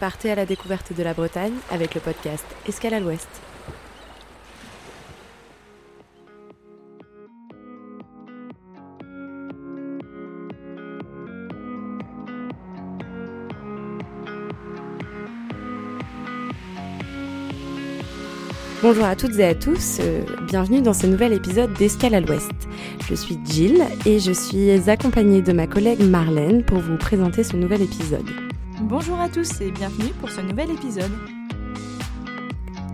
Partez à la découverte de la Bretagne avec le podcast Escale à l'Ouest. Bonjour à toutes et à tous, euh, bienvenue dans ce nouvel épisode d'Escale à l'Ouest. Je suis Jill et je suis accompagnée de ma collègue Marlène pour vous présenter ce nouvel épisode. Bonjour à tous et bienvenue pour ce nouvel épisode.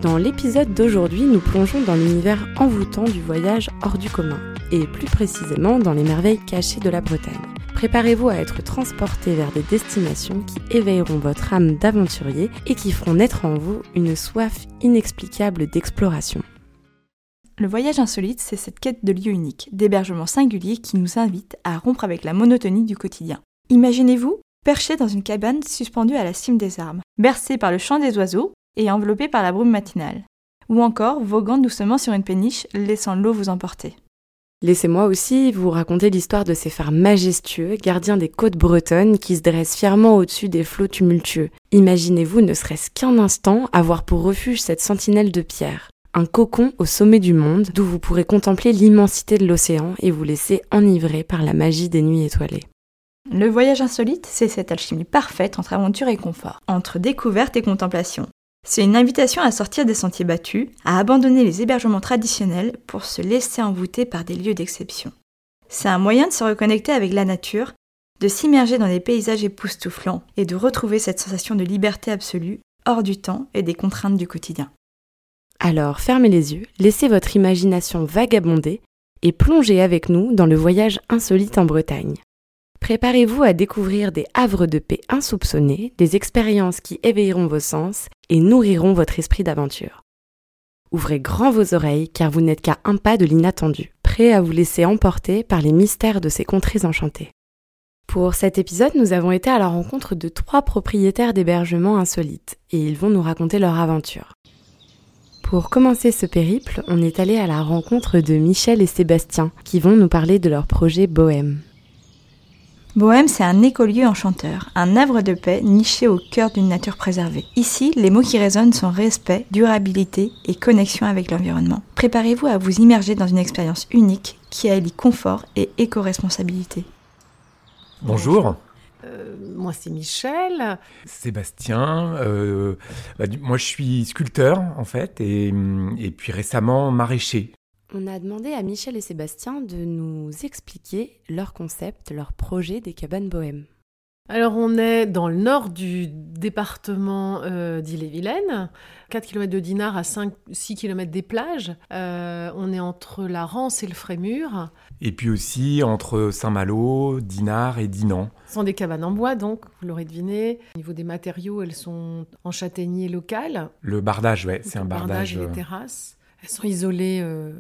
Dans l'épisode d'aujourd'hui, nous plongeons dans l'univers envoûtant du voyage hors du commun, et plus précisément dans les merveilles cachées de la Bretagne. Préparez-vous à être transporté vers des destinations qui éveilleront votre âme d'aventurier et qui feront naître en vous une soif inexplicable d'exploration. Le voyage insolite, c'est cette quête de lieux uniques, d'hébergements singuliers qui nous invite à rompre avec la monotonie du quotidien. Imaginez-vous perché dans une cabane suspendue à la cime des arbres, bercé par le chant des oiseaux et enveloppé par la brume matinale, ou encore voguant doucement sur une péniche, laissant l'eau vous emporter. Laissez-moi aussi vous raconter l'histoire de ces phares majestueux, gardiens des côtes bretonnes, qui se dressent fièrement au-dessus des flots tumultueux. Imaginez-vous, ne serait-ce qu'un instant, avoir pour refuge cette sentinelle de pierre. Un cocon au sommet du monde, d'où vous pourrez contempler l'immensité de l'océan et vous laisser enivrer par la magie des nuits étoilées. Le voyage insolite, c'est cette alchimie parfaite entre aventure et confort, entre découverte et contemplation. C'est une invitation à sortir des sentiers battus, à abandonner les hébergements traditionnels pour se laisser envoûter par des lieux d'exception. C'est un moyen de se reconnecter avec la nature, de s'immerger dans des paysages époustouflants et de retrouver cette sensation de liberté absolue, hors du temps et des contraintes du quotidien. Alors fermez les yeux, laissez votre imagination vagabonder et plongez avec nous dans le voyage insolite en Bretagne. Préparez-vous à découvrir des havres de paix insoupçonnés, des expériences qui éveilleront vos sens et nourriront votre esprit d'aventure. Ouvrez grand vos oreilles car vous n'êtes qu'à un pas de l'inattendu, prêt à vous laisser emporter par les mystères de ces contrées enchantées. Pour cet épisode, nous avons été à la rencontre de trois propriétaires d'hébergements insolites et ils vont nous raconter leur aventure. Pour commencer ce périple, on est allé à la rencontre de Michel et Sébastien qui vont nous parler de leur projet Bohème. Bohème, c'est un écolieu enchanteur, un havre de paix niché au cœur d'une nature préservée. Ici, les mots qui résonnent sont respect, durabilité et connexion avec l'environnement. Préparez-vous à vous immerger dans une expérience unique qui allie confort et éco-responsabilité. Bonjour. Euh, moi, c'est Michel. Sébastien. Euh, bah, moi, je suis sculpteur, en fait, et, et puis récemment maraîcher. On a demandé à Michel et Sébastien de nous expliquer leur concept, leur projet des cabanes bohèmes. Alors on est dans le nord du département euh, d'Ille-et-Vilaine, 4 km de Dinard à 5-6 km des plages. Euh, on est entre la Rance et le Frémur. Et puis aussi entre Saint-Malo, Dinard et Dinan. Ce sont des cabanes en bois donc, vous l'aurez deviné. Au niveau des matériaux, elles sont en châtaignier local. Le bardage, ouais, c'est un bardage. bardage. et les euh, terrasses. Elles sont isolées euh,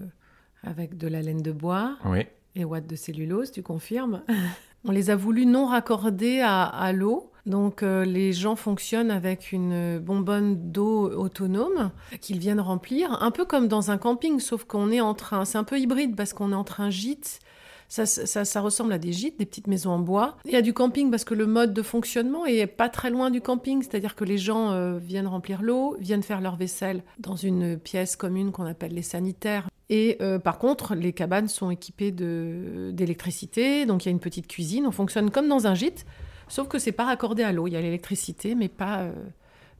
avec de la laine de bois Oui. et watts de cellulose, tu confirmes On les a voulu non raccordées à, à l'eau. Donc euh, les gens fonctionnent avec une bonbonne d'eau autonome qu'ils viennent remplir, un peu comme dans un camping, sauf qu'on est en train, c'est un peu hybride parce qu'on est entre un gîte, ça, ça, ça ressemble à des gîtes, des petites maisons en bois, et à du camping parce que le mode de fonctionnement est pas très loin du camping, c'est-à-dire que les gens euh, viennent remplir l'eau, viennent faire leur vaisselle dans une pièce commune qu'on appelle les sanitaires. Et euh, par contre, les cabanes sont équipées d'électricité, donc il y a une petite cuisine, on fonctionne comme dans un gîte, sauf que c'est pas raccordé à l'eau. Il y a l'électricité, mais pas, euh,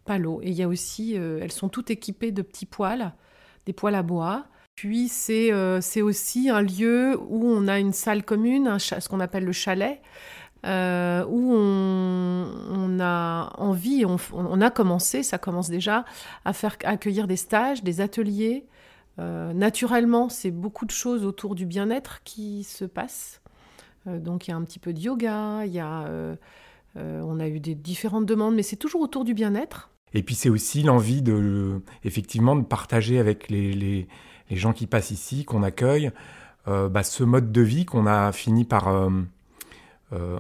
pas l'eau. Et il y a aussi, euh, elles sont toutes équipées de petits poêles, des poêles à bois. Puis c'est aussi un lieu où on a une salle commune, ce qu'on appelle le chalet, où on, on a envie, on, on a commencé, ça commence déjà, à faire à accueillir des stages, des ateliers. Euh, naturellement, c'est beaucoup de choses autour du bien-être qui se passent. Euh, donc il y a un petit peu de yoga, y a, euh, on a eu des différentes demandes, mais c'est toujours autour du bien-être. Et puis c'est aussi l'envie de, effectivement, de partager avec les, les, les gens qui passent ici, qu'on accueille, bah, ce mode de vie qu'on a fini par euh,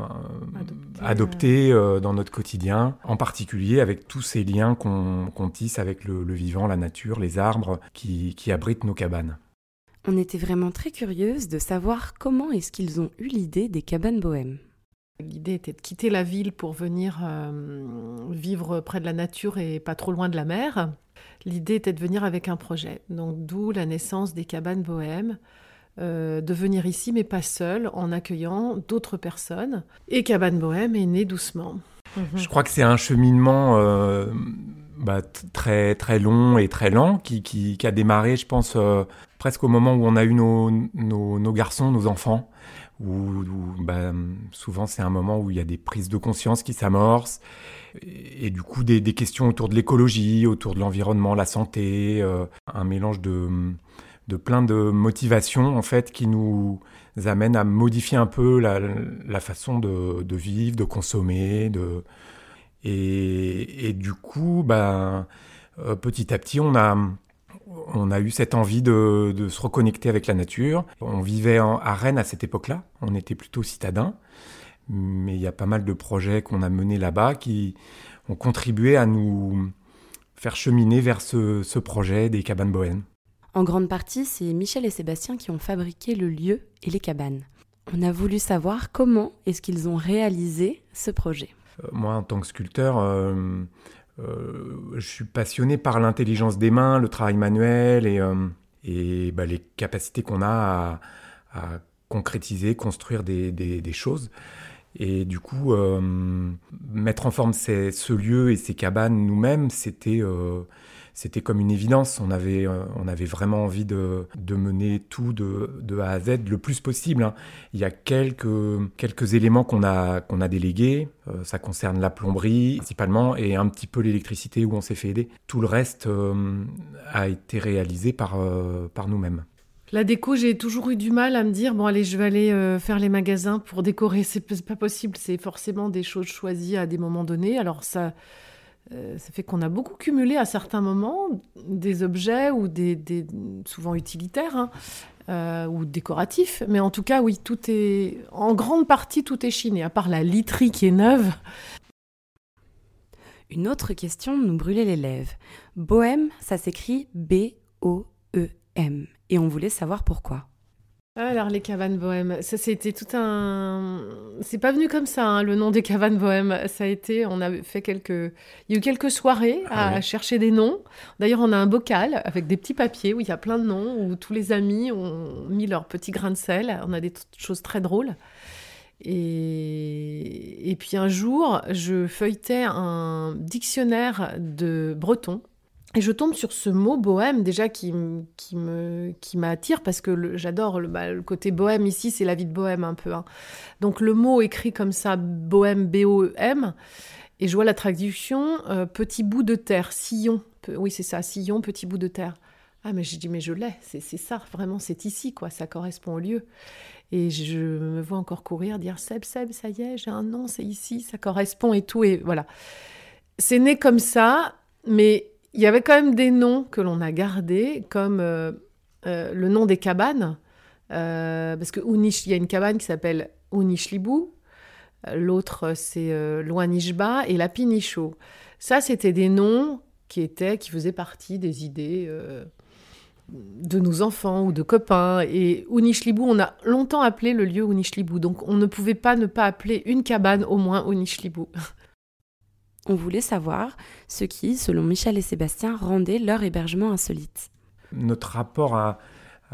Adopter, euh, dans notre quotidien, en particulier avec tous ces liens qu'on tisse avec le, le vivant, la nature, les arbres qui, qui abritent nos cabanes. On était vraiment très curieuse de savoir comment est-ce qu'ils ont eu l'idée des cabanes bohèmes. L'idée était de quitter la ville pour venir euh, vivre près de la nature et pas trop loin de la mer. L'idée était de venir avec un projet. Donc d'où la naissance des cabanes bohèmes. Euh, de venir ici, mais pas seul, en accueillant d'autres personnes. Et Cabane Bohème est né doucement. Mhm. Je crois que c'est un cheminement euh, bah, très, très long et très lent qui, qui, a démarré, je pense, euh, presque au moment où on a eu nos, nos, garçons, nos enfants. Où, bah, souvent c'est un moment où il y a des prises de conscience qui s'amorcent et, du coup des, des, questions autour de l'écologie, autour de l'environnement, la santé, un mélange de de plein de motivations en fait qui nous amènent à modifier un peu la, façon de, vivre, de consommer, de et, du coup, ben, euh, petit à petit, on a on a eu cette envie de, se reconnecter avec la nature. On vivait à Rennes à cette époque-là, on était plutôt citadins, mais il y a pas mal de projets qu'on a menés là-bas qui ont contribué à nous faire cheminer vers ce, ce projet des cabanes bohèmes. En grande partie, c'est Michel et Sébastien qui ont fabriqué le lieu et les cabanes. On a voulu savoir comment est-ce qu'ils ont réalisé ce projet. Euh, moi, en tant que sculpteur, euh, euh, je suis passionné par l'intelligence des mains, le travail manuel et, bah, les capacités qu'on a à, concrétiser, construire des, choses. Et du coup, mettre en forme ce lieu et ces cabanes nous-mêmes, c'était c'était comme une évidence. On avait, euh, on avait vraiment envie de, de mener tout de, de, A à Z le plus possible. Hein. Il y a quelques, quelques éléments qu'on a, a délégués. Euh, ça concerne la plomberie principalement et un petit peu l'électricité où on s'est fait aider. Tout le reste euh, a été réalisé par, par nous-mêmes. La déco, j'ai toujours eu du mal à me dire bon allez, je vais aller faire les magasins pour décorer. C'est pas possible. C'est forcément des choses choisies à des moments donnés. Alors ça, euh, ça fait qu'on a beaucoup cumulé à certains moments des objets ou des, souvent utilitaires hein, euh, ou décoratifs, mais en tout cas oui, tout est en grande partie tout est chiné, à part la literie qui est neuve. Une autre question nous brûlait les lèvres. Bohème, ça s'écrit B-O-E-M, et on voulait savoir pourquoi. Alors les cabanes bohèmes, ça c'était tout un. C'est pas venu comme ça, hein, le nom des cabanes bohèmes. Ça a été, on a fait quelques, il y a eu quelques soirées à, ah chercher des noms. D'ailleurs, on a un bocal avec des petits papiers où il y a plein de noms où tous les amis ont mis leur petit grain de sel. On a des choses très drôles. Et, et puis un jour, je feuilletais un dictionnaire de breton et je tombe sur ce mot bohème déjà qui, qui me qui m'attire parce que j'adore bah, le, côté bohème ici, c'est la vie de bohème un peu. Hein. Donc le mot écrit comme ça, bohème, B-O-E-M, et je vois la traduction euh, petit bout de terre, sillon. Oui, c'est ça, sillon, petit bout de terre. Ah, mais j'ai dit, mais je l'ai, c'est ça, vraiment, c'est ici, quoi, ça correspond au lieu. Et je me vois encore courir, dire Seb, Seb, ça y est, j'ai un nom, c'est ici, ça correspond et tout, et voilà. C'est né comme ça, mais il y avait quand même des noms que l'on a gardés, comme euh, euh, le nom des cabanes, euh, parce que y a une cabane qui s'appelle Unishlibou, l'autre c'est Loanishba et la Pinicho. Ça, c'était des noms qui étaient, qui faisaient partie des idées de nos enfants ou de copains. Et Unishlibou, on a longtemps appelé le lieu Unishlibou, donc on ne pouvait pas ne pas appeler une cabane au moins Unishlibou. On voulait savoir ce qui, selon Michel et Sébastien, rendait leur hébergement insolite. Notre rapport à,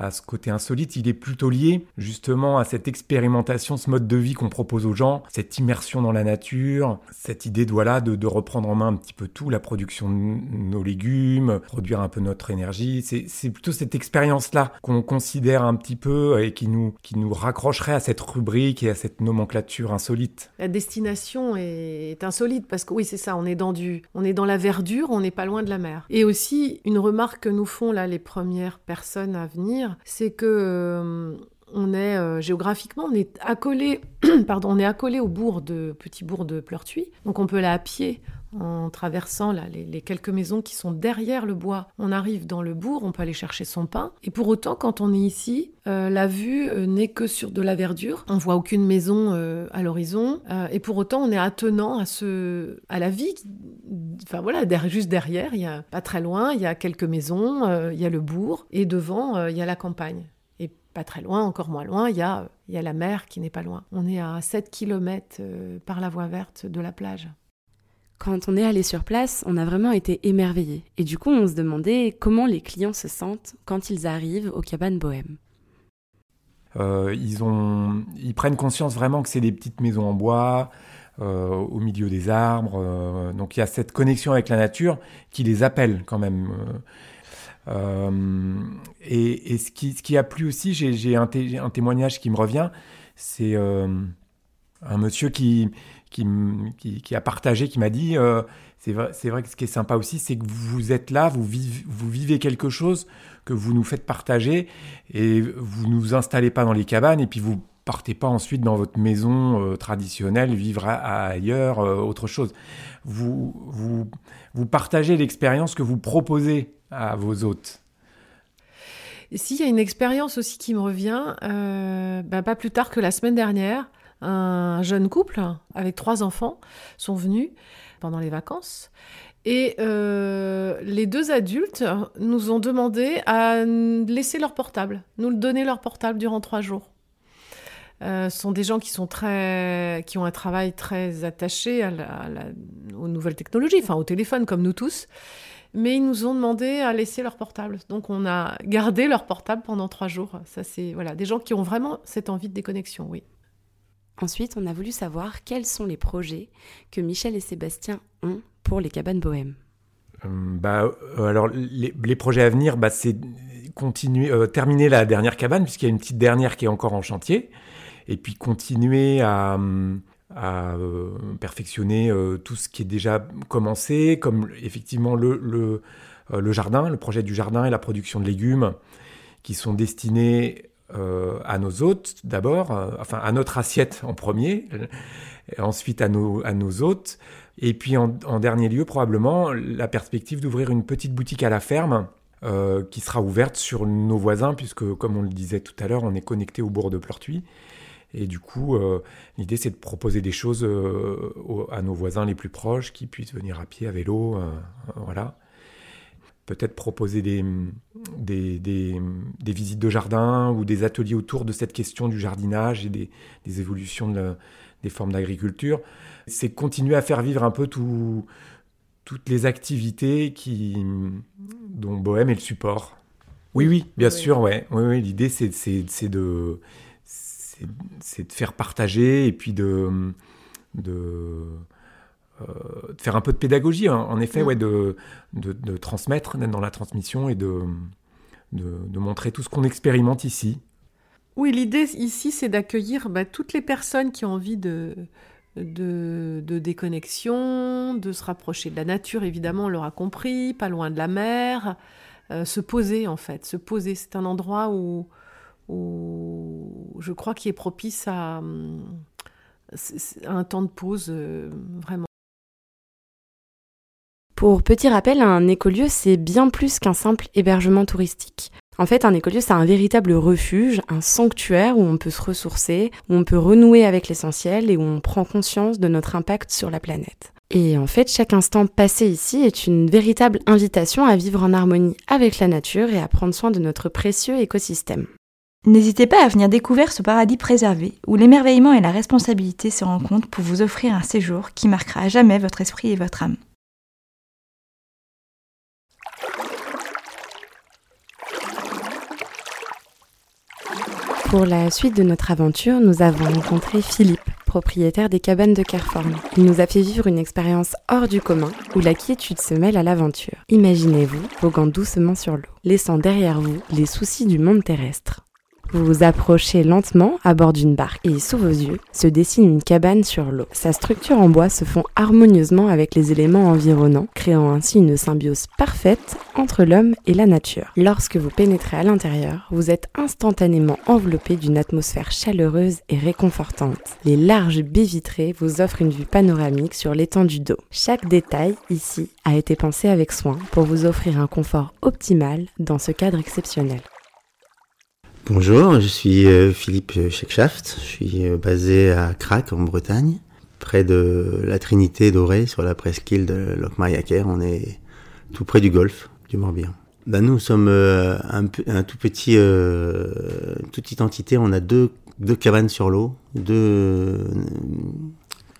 à ce côté insolite, il est plutôt lié justement à cette expérimentation, ce mode de vie qu'on propose aux gens, cette immersion dans la nature, cette idée de, voilà, de, reprendre en main un petit peu tout, la production de nos légumes, produire un peu notre énergie. C'est plutôt cette expérience-là qu'on considère un petit peu et qui nous, qui nous raccrocherait à cette rubrique et à cette nomenclature insolite. La destination est insolite parce que oui, c'est ça, on est dans du, on est dans la verdure, on n'est pas loin de la mer. Et aussi, une remarque que nous font là les premières personnes à venir, c'est que euh, on est euh, géographiquement, on est accolé, pardon, on est accolé au bourg de petit bourg de Pleurtuis, donc on peut aller à pied en traversant les, quelques maisons qui sont derrière le bois. On arrive dans le bourg, on peut aller chercher son pain. Et pour autant, quand on est ici, euh, la vue n'est que sur de la verdure. On voit aucune maison à l'horizon. et pour autant, on est attenant à ce, à la vie. Enfin voilà, juste derrière, il y a pas très loin, il y a quelques maisons, il y a le bourg, et devant, il y a la campagne pas très loin, encore moins loin, il y a, il y a la mer qui n'est pas loin. On est à 7 km euh, par la voie verte de la plage. Quand on est allé sur place, on a vraiment été émerveillés. Et du coup, on se demandait comment les clients se sentent quand ils arrivent aux cabanes bohèmes. Euh, ils, ont, ils prennent conscience vraiment que c'est des petites maisons en bois, euh, au milieu des arbres. Euh, donc il y a cette connexion avec la nature qui les appelle quand même. et, ce, qui, a plu aussi, j'ai un, témoignage qui me revient, c'est un monsieur qui, qui, qui, a partagé, qui m'a dit, c'est vrai, vrai, que ce qui est sympa aussi, c'est que vous êtes là, vous vivez, vous vivez quelque chose que vous nous faites partager et vous ne nous installez pas dans les cabanes et puis vous partez pas ensuite dans votre maison euh, traditionnelle, vivre ailleurs, euh, autre chose. Vous, vous, vous partagez l'expérience que vous proposez à vos hôtes. S'il y a une expérience aussi qui me revient, euh, bah, pas plus tard que la semaine dernière, un jeune couple avec trois enfants sont venus pendant les vacances et euh, les deux adultes nous ont demandé à laisser leur portable, nous donner leur portable durant trois jours. Euh, ce sont des gens qui sont très, qui ont un travail très attaché aux nouvelles technologies, enfin au téléphone comme nous tous, mais ils nous ont demandé à laisser leur portable. Donc on a gardé leur portable pendant trois jours. Ça c'est voilà des gens qui ont vraiment cette envie de déconnexion, oui. Ensuite, on a voulu savoir quels sont les projets que Michel et Sébastien ont pour les cabanes bohèmes. Euh, bah, euh, alors les, projets à venir, bah, c'est continuer, euh, terminer la dernière cabane puisqu'il y a une petite dernière qui est encore en chantier, et puis continuer à, perfectionner tout ce qui est déjà commencé, comme effectivement le, le, jardin, le projet du jardin et la production de légumes qui sont destinés à nos hôtes d'abord, enfin à notre assiette en premier, ensuite à nos, à nos hôtes, et puis en, dernier lieu, probablement, la perspective d'ouvrir une petite boutique à la ferme euh, qui sera ouverte sur nos voisins, puisque comme on le disait tout à l'heure, on est connecté au bourg de Pleurtuis. Et du coup, euh, l'idée c'est de proposer des choses euh, à nos voisins les plus proches, qui puissent venir à pied, à vélo, voilà. Peut-être proposer des, des, des, visites de jardin ou des ateliers autour de cette question du jardinage et des, évolutions de des formes d'agriculture c'est continuer à faire vivre un peu tout, toutes les activités qui, dont Bohème est le support. Oui, oui, bien sûr, ouais. Oui, oui, l'idée, c'est, de, c'est, de faire partager et puis de, de, de faire un peu de pédagogie, hein. en effet, mm. ouais, de, de, de, transmettre, d'être dans la transmission et de, de, montrer tout ce qu'on expérimente ici. Oui, l'idée ici, c'est d'accueillir bah, toutes les personnes qui ont envie de, de, déconnexion, de se rapprocher de la nature, évidemment, on l'aura compris, pas loin de la mer, euh, se poser en fait, se poser. C'est un endroit où, où je crois qu'il est propice à, un temps de pause, euh, vraiment. Pour petit rappel, un écolieu, c'est bien plus qu'un simple hébergement touristique. En fait, un écolieu, c'est un véritable refuge, un sanctuaire où on peut se ressourcer, où on peut renouer avec l'essentiel et où on prend conscience de notre impact sur la planète. Et en fait, chaque instant passé ici est une véritable invitation à vivre en harmonie avec la nature et à prendre soin de notre précieux écosystème. N'hésitez pas à venir découvrir ce paradis préservé, où l'émerveillement et la responsabilité se rencontrent pour vous offrir un séjour qui marquera à jamais votre esprit et votre âme. Pour la suite de notre aventure, nous avons rencontré Philippe, propriétaire des cabanes de Carforn. Il nous a fait vivre une expérience hors du commun où la quiétude se mêle à l'aventure. Imaginez-vous voguant doucement sur l'eau, laissant derrière vous les soucis du monde terrestre. Vous vous approchez lentement à bord d'une barque et sous vos yeux se dessine une cabane sur l'eau. Sa structure en bois se fond harmonieusement avec les éléments environnants, créant ainsi une symbiose parfaite entre l'homme et la nature. Lorsque vous pénétrez à l'intérieur, vous êtes instantanément enveloppé d'une atmosphère chaleureuse et réconfortante. Les larges baies vitrées vous offrent une vue panoramique sur l'étendue d'eau. Chaque détail ici a été pensé avec soin pour vous offrir un confort optimal dans ce cadre exceptionnel. Bonjour, je suis euh, Philippe Schexhaft, je suis euh, basé à Crac en Bretagne, près de la Trinité dorée sur la presqu'île de Locmariaquer, on est tout près du golfe du Morbihan. Ben, nous sommes euh, un, tout petit, toute petite entité, on a deux, deux cabanes sur l'eau, deux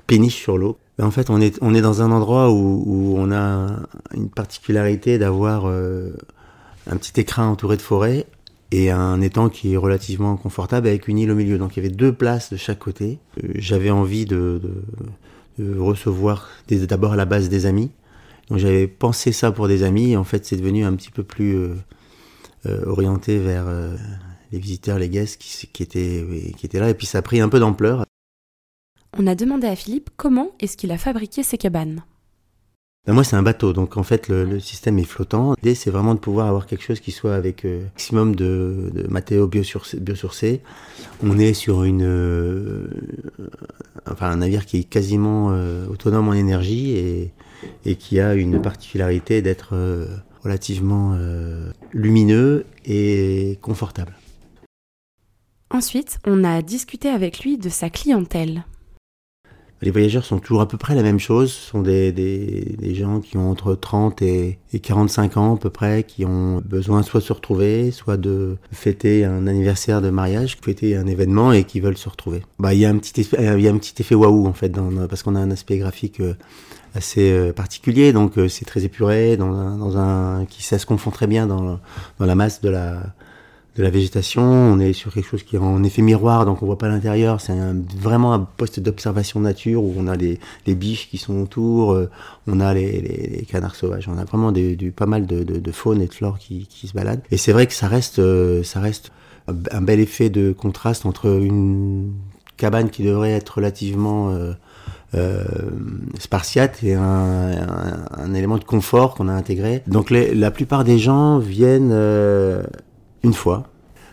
péniche sur l'eau. Ben, en fait, on est, on est dans un endroit où, on a une particularité d'avoir un petit écrin entouré de forêt et un étang qui est relativement confortable avec une île au milieu. Donc il y avait deux places de chaque côté. J'avais envie de, de recevoir d'abord à la base des amis. Donc j'avais pensé ça pour des amis en fait c'est devenu un petit peu plus euh, euh, orienté vers euh, les visiteurs, les guests qui, qui, étaient, qui étaient là et puis ça a pris un peu d'ampleur. On a demandé à Philippe comment est-ce qu'il a fabriqué ces cabanes. Ben moi, c'est un bateau, donc en fait, le, système est flottant. L'idée, c'est vraiment de pouvoir avoir quelque chose qui soit avec euh, maximum de, matériaux biosourcés. On est sur une, euh, enfin, un navire qui est quasiment euh, autonome en énergie et, et, qui a une particularité d'être relativement lumineux et confortable. Ensuite, on a discuté avec lui de sa clientèle. Les voyageurs sont toujours à peu près la même chose. Ce sont des, des, des gens qui ont entre 30 et, et, 45 ans à peu près, qui ont besoin soit de se retrouver, soit de fêter un anniversaire de mariage, fêter un événement et qui veulent se retrouver. Bah, il y a un petit, il y a un petit effet waouh en fait, dans, parce qu'on a un aspect graphique euh, assez euh, particulier, donc euh, c'est très épuré, dans un, dans un, qui ça se confond très bien dans, dans la masse de la de la végétation. On est sur quelque chose qui est en effet miroir, donc on voit pas l'intérieur. C'est vraiment un poste d'observation nature où on a les, les, biches qui sont autour, euh, on a les, les, canards sauvages, on a vraiment du, pas mal de, de, de, faune et de flore qui, qui se baladent. Et c'est vrai que ça reste, euh, ça reste un bel effet de contraste entre une cabane qui devrait être relativement euh, euh, spartiate et un, un, un, élément de confort qu'on a intégré. Donc les, la plupart des gens viennent euh, une fois.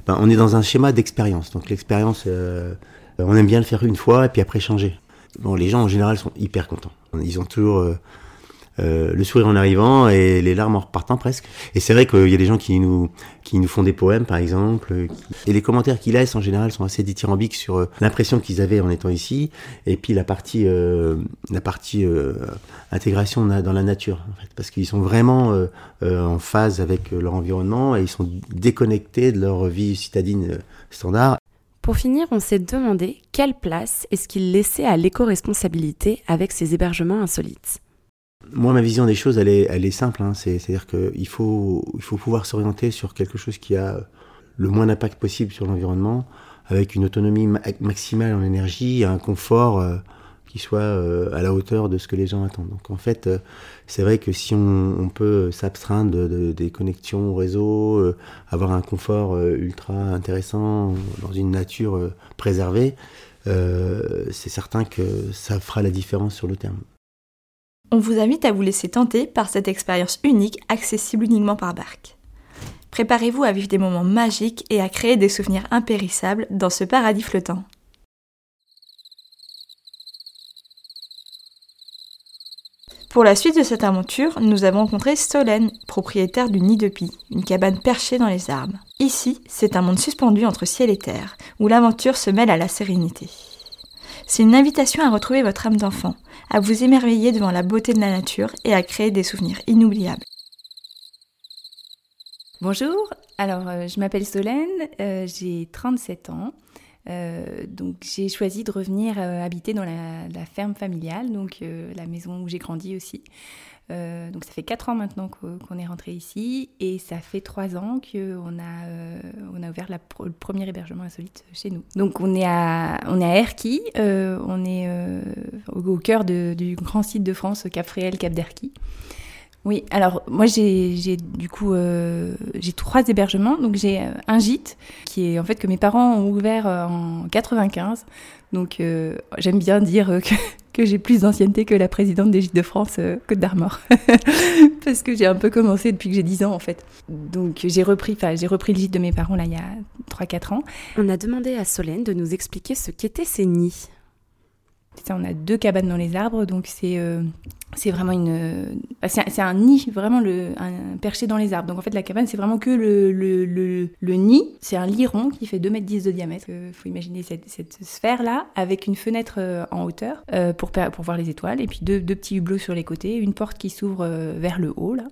Ben, on est dans un schéma d'expérience. Donc l'expérience, euh, on aime bien le faire une fois et puis après changer. Bon, les gens en général sont hyper contents. Ils ont toujours euh, euh, le sourire en arrivant et les larmes en repartant presque. Et c'est vrai qu'il y a des gens qui nous qui nous font des poèmes par exemple, et les commentaires qu'ils laissent en général sont assez dithyrambiques sur euh, l'impression qu'ils avaient en étant ici, et puis la partie euh, la partie intégration dans la nature, en fait, parce qu'ils sont vraiment en phase avec leur environnement et ils sont déconnectés de leur vie citadine standard. Pour finir, on s'est demandé quelle place est-ce qu'ils laissaient à l'éco-responsabilité avec ces hébergements insolites. Moi, ma vision des choses, elle est, elle est simple. Hein. C'est-à-dire qu'il faut, il faut pouvoir s'orienter sur quelque chose qui a le moins d'impact possible sur l'environnement, avec une autonomie maximale en énergie un confort euh, qui soit euh, à la hauteur de ce que les gens attendent. Donc en fait, euh, c'est vrai que si on, on peut s'abstraindre de, de, des connexions au réseau, avoir un confort ultra intéressant dans une nature préservée, c'est certain que ça fera la différence sur le terme. On vous invite à vous laisser tenter par cette expérience unique accessible uniquement par barque. Préparez-vous à vivre des moments magiques et à créer des souvenirs impérissables dans ce paradis flottant. Pour la suite de cette aventure, nous avons rencontré Solène, propriétaire du Nid de Pie, une cabane perchée dans les arbres. Ici, c'est un monde suspendu entre ciel et terre, où l'aventure se mêle à la sérénité. C'est une invitation à retrouver votre âme d'enfant, à vous émerveiller devant la beauté de la nature et à créer des souvenirs inoubliables. Bonjour, alors euh, je m'appelle Solène, euh, j'ai 37 ans. Euh, donc j'ai choisi de revenir habiter dans la, la, ferme familiale, donc la maison où j'ai grandi aussi. Euh, donc ça fait 4 ans maintenant qu'on est rentré ici et ça fait 3 ans qu'on a, euh, on a ouvert le premier hébergement insolite chez nous. Donc on est à, on est à Erquy, euh, on est au, cœur du grand site de France Cap Fréhel, Cap d'Erquy. Oui, alors moi j'ai du coup j'ai trois hébergements. Donc j'ai un gîte qui est en fait que mes parents ont ouvert en 95. Donc j'aime bien dire que que j'ai plus d'ancienneté que la présidente des Gîtes de France euh, Côte d'Armor. Parce que j'ai un peu commencé depuis que j'ai 10 ans en fait. Donc j'ai repris, j'ai repris le gîte de mes parents là il y a 3-4 ans. On a demandé à Solène de nous expliquer ce qu'étaient ces nids on a deux cabanes dans les arbres, donc c'est euh, vraiment une. Bah, c'est un, nid, vraiment le, un perché dans les arbres. Donc en fait, la cabane, c'est vraiment que le, le, le, nid. C'est un lit rond qui fait 2 mètres 10 de diamètre. Il euh, faut imaginer cette, cette sphère-là avec une fenêtre euh, en hauteur pour, pour voir les étoiles et puis deux, deux petits hublots sur les côtés, une porte qui s'ouvre vers le haut là.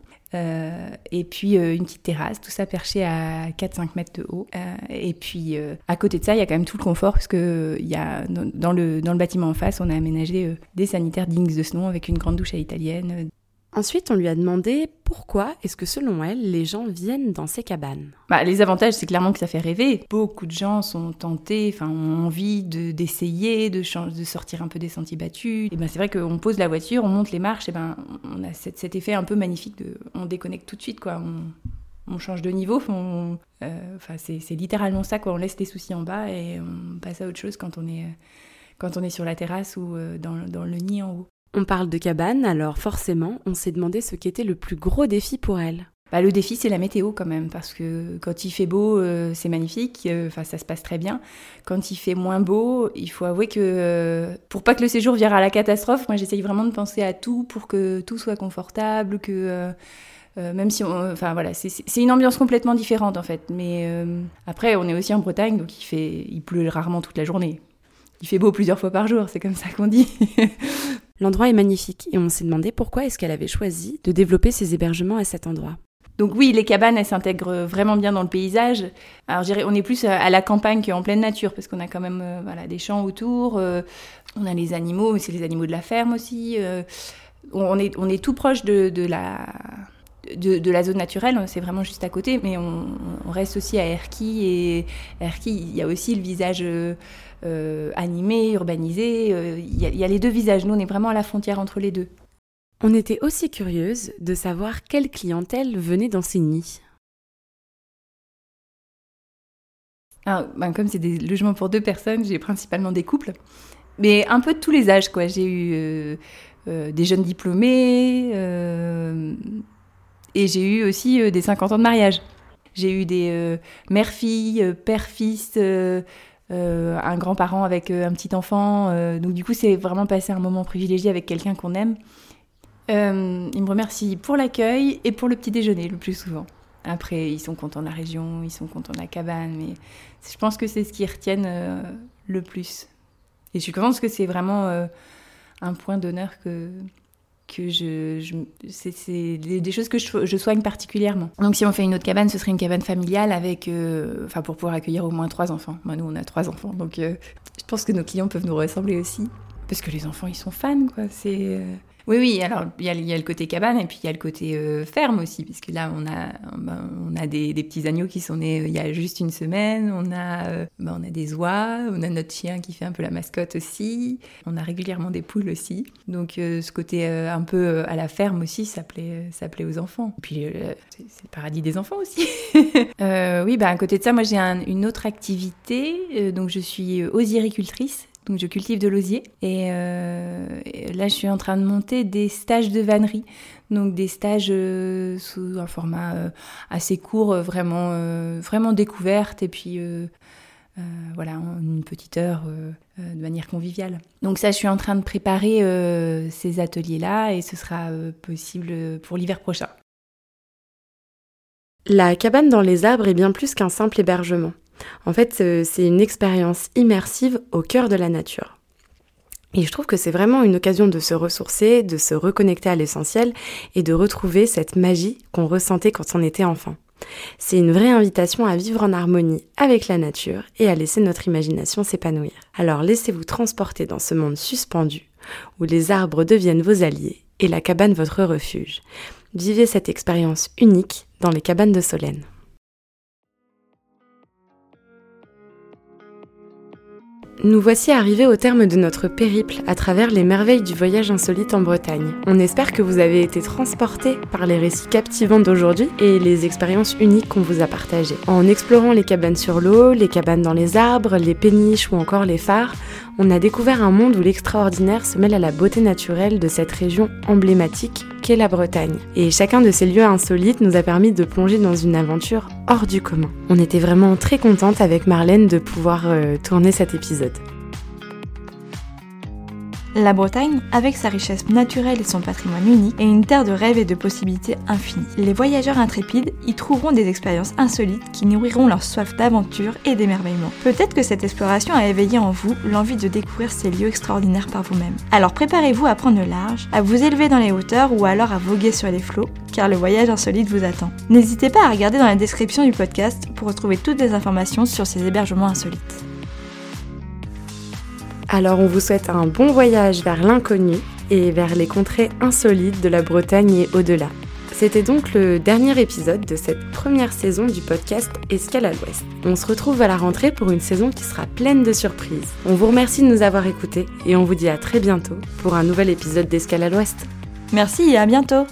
Et puis une petite terrasse, tout ça perché à 4-5 mètres de haut. et puis à côté de ça, il y a quand même tout le confort parce dans, le, bâtiment en face, on a aménagé des sanitaires dignes de ce nom avec une grande douche à Ensuite, on lui a demandé pourquoi est-ce que selon elle, les gens viennent dans ces cabanes. Bah, les avantages, c'est clairement que ça fait rêver. Beaucoup de gens sont tentés, enfin, ont envie d'essayer, de, de, sortir un peu des sentiers battus. Et ben, c'est vrai qu'on pose la voiture, on monte les marches, et ben, on a cet, effet un peu magnifique de, on déconnecte tout de suite, quoi. On, change de niveau. Euh, enfin, c'est littéralement ça, quoi. On laisse les soucis en bas et on passe à autre chose quand on est, quand on est sur la terrasse ou euh, dans, dans le nid en haut. On parle de cabane, alors forcément, on s'est demandé ce qu'était le plus gros défi pour elle. Bah, le défi, c'est la météo quand même, parce que quand il fait beau, euh, c'est magnifique, euh, ça se passe très bien. Quand il fait moins beau, il faut avouer que euh, pour pas que le séjour vire à la catastrophe, moi j'essaye vraiment de penser à tout pour que tout soit confortable, que même si on, enfin voilà, c'est une ambiance complètement différente en fait. Mais après, on est aussi en Bretagne, donc il fait, il pleut rarement toute la journée. Il fait beau plusieurs fois par jour, c'est comme ça qu'on dit. L'endroit est magnifique et on s'est demandé pourquoi est-ce qu'elle avait choisi de développer ses hébergements à cet endroit. Donc oui, les cabanes, elles s'intègrent vraiment bien dans le paysage. Alors je dirais, on est plus à la campagne qu'en pleine nature, parce qu'on a quand même euh, voilà, des champs autour, euh, on a les animaux, c'est les animaux de la ferme aussi. Euh, on est tout proche de, la, de, la zone naturelle, c'est vraiment juste à côté, mais on, reste aussi à Erquy, et Erquy, il y a aussi le visage euh, animé, urbanisé. Euh, il y, a les deux visages. Nous, on est vraiment à la frontière entre les deux. On était aussi curieuse de savoir quelle clientèle venait dans ces nids. ben, comme c'est des logements pour deux personnes, j'ai principalement des couples, mais un peu de tous les âges. quoi. J'ai eu euh, des jeunes diplômés et j'ai eu aussi des 50 ans de mariage. J'ai eu des mères-filles, pères-fils, euh, un grand-parent avec euh, un petit enfant. Euh, donc du coup, c'est vraiment passer un moment privilégié avec quelqu'un qu'on aime. il me remercie pour l'accueil et pour le petit déjeuner le plus souvent. Après, ils sont contents de la région, ils sont contents de la cabane, mais je pense que c'est ce qu'ils retiennent le plus. Et je pense que c'est vraiment un point d'honneur que, que je, c'est des, choses que je, soigne particulièrement. Donc si on fait une autre cabane, ce serait une cabane familiale avec, euh, enfin pour pouvoir accueillir au moins trois enfants. Moi, nous on a trois enfants, donc euh, je pense que nos clients peuvent nous ressembler aussi, parce que les enfants ils sont fans, quoi. C'est euh, oui, oui, alors il y, a, le côté cabane et puis il y a le côté euh, ferme aussi, puisque là on a, ben, on a des, petits agneaux qui sont nés euh, il y a juste une semaine, on a, ben, on a des oies, on a notre chien qui fait un peu la mascotte aussi, on a régulièrement des poules aussi. Donc ce côté un peu à la ferme aussi, ça plaît, ça plaît aux enfants. Et puis c'est le paradis des enfants aussi. oui, ben, à côté de ça, moi j'ai une autre activité, donc je suis osiricultrice. Donc je cultive de l'osier euh, et, là je suis en train de monter des stages de vannerie. Donc des stages euh, sous un format euh, assez court, vraiment, vraiment découverte et puis voilà, une petite heure de manière conviviale. Donc ça je suis en train de préparer ces ateliers-là et ce sera possible pour l'hiver prochain. La cabane dans les arbres est bien plus qu'un simple hébergement. En fait, c'est une expérience immersive au cœur de la nature. Et je trouve que c'est vraiment une occasion de se ressourcer, de se reconnecter à l'essentiel et de retrouver cette magie qu'on ressentait quand on était enfant. C'est une vraie invitation à vivre en harmonie avec la nature et à laisser notre imagination s'épanouir. Alors laissez-vous transporter dans ce monde suspendu où les arbres deviennent vos alliés et la cabane votre refuge. Vivez cette expérience unique dans les cabanes de Solène. Nous voici arrivés au terme de notre périple à travers les merveilles du voyage insolite en Bretagne. On espère que vous avez été transportés par les récits captivants d'aujourd'hui et les expériences uniques qu'on vous a partagées. En explorant les cabanes sur l'eau, les cabanes dans les arbres, les péniches ou encore les phares, on a découvert un monde où l'extraordinaire se mêle à la beauté naturelle de cette région emblématique qu'est la Bretagne. Et chacun de ces lieux insolites nous a permis de plonger dans une aventure hors du commun. On était vraiment très contente avec Marlène de pouvoir euh, tourner cet épisode. La Bretagne, avec sa richesse naturelle et son patrimoine unique, est une terre de rêves et de possibilités infinies. Les voyageurs intrépides y trouveront des expériences insolites qui nourriront leur soif d'aventure et d'émerveillement. Peut-être que cette exploration a éveillé en vous l'envie de découvrir ces lieux extraordinaires par vous-même. Alors préparez-vous à prendre le large, à vous élever dans les hauteurs ou alors à voguer sur les flots, car le voyage insolite vous attend. N'hésitez pas à regarder dans la description du podcast pour retrouver toutes les informations sur ces hébergements insolites. Alors on vous souhaite un bon voyage vers l'inconnu et vers les contrées insolites de la Bretagne et au-delà. C'était donc le dernier épisode de cette première saison du podcast Escale à l'Ouest. On se retrouve à la rentrée pour une saison qui sera pleine de surprises. On vous remercie de nous avoir écoutés et on vous dit à très bientôt pour un nouvel épisode d'Escale à l'Ouest. Merci et à bientôt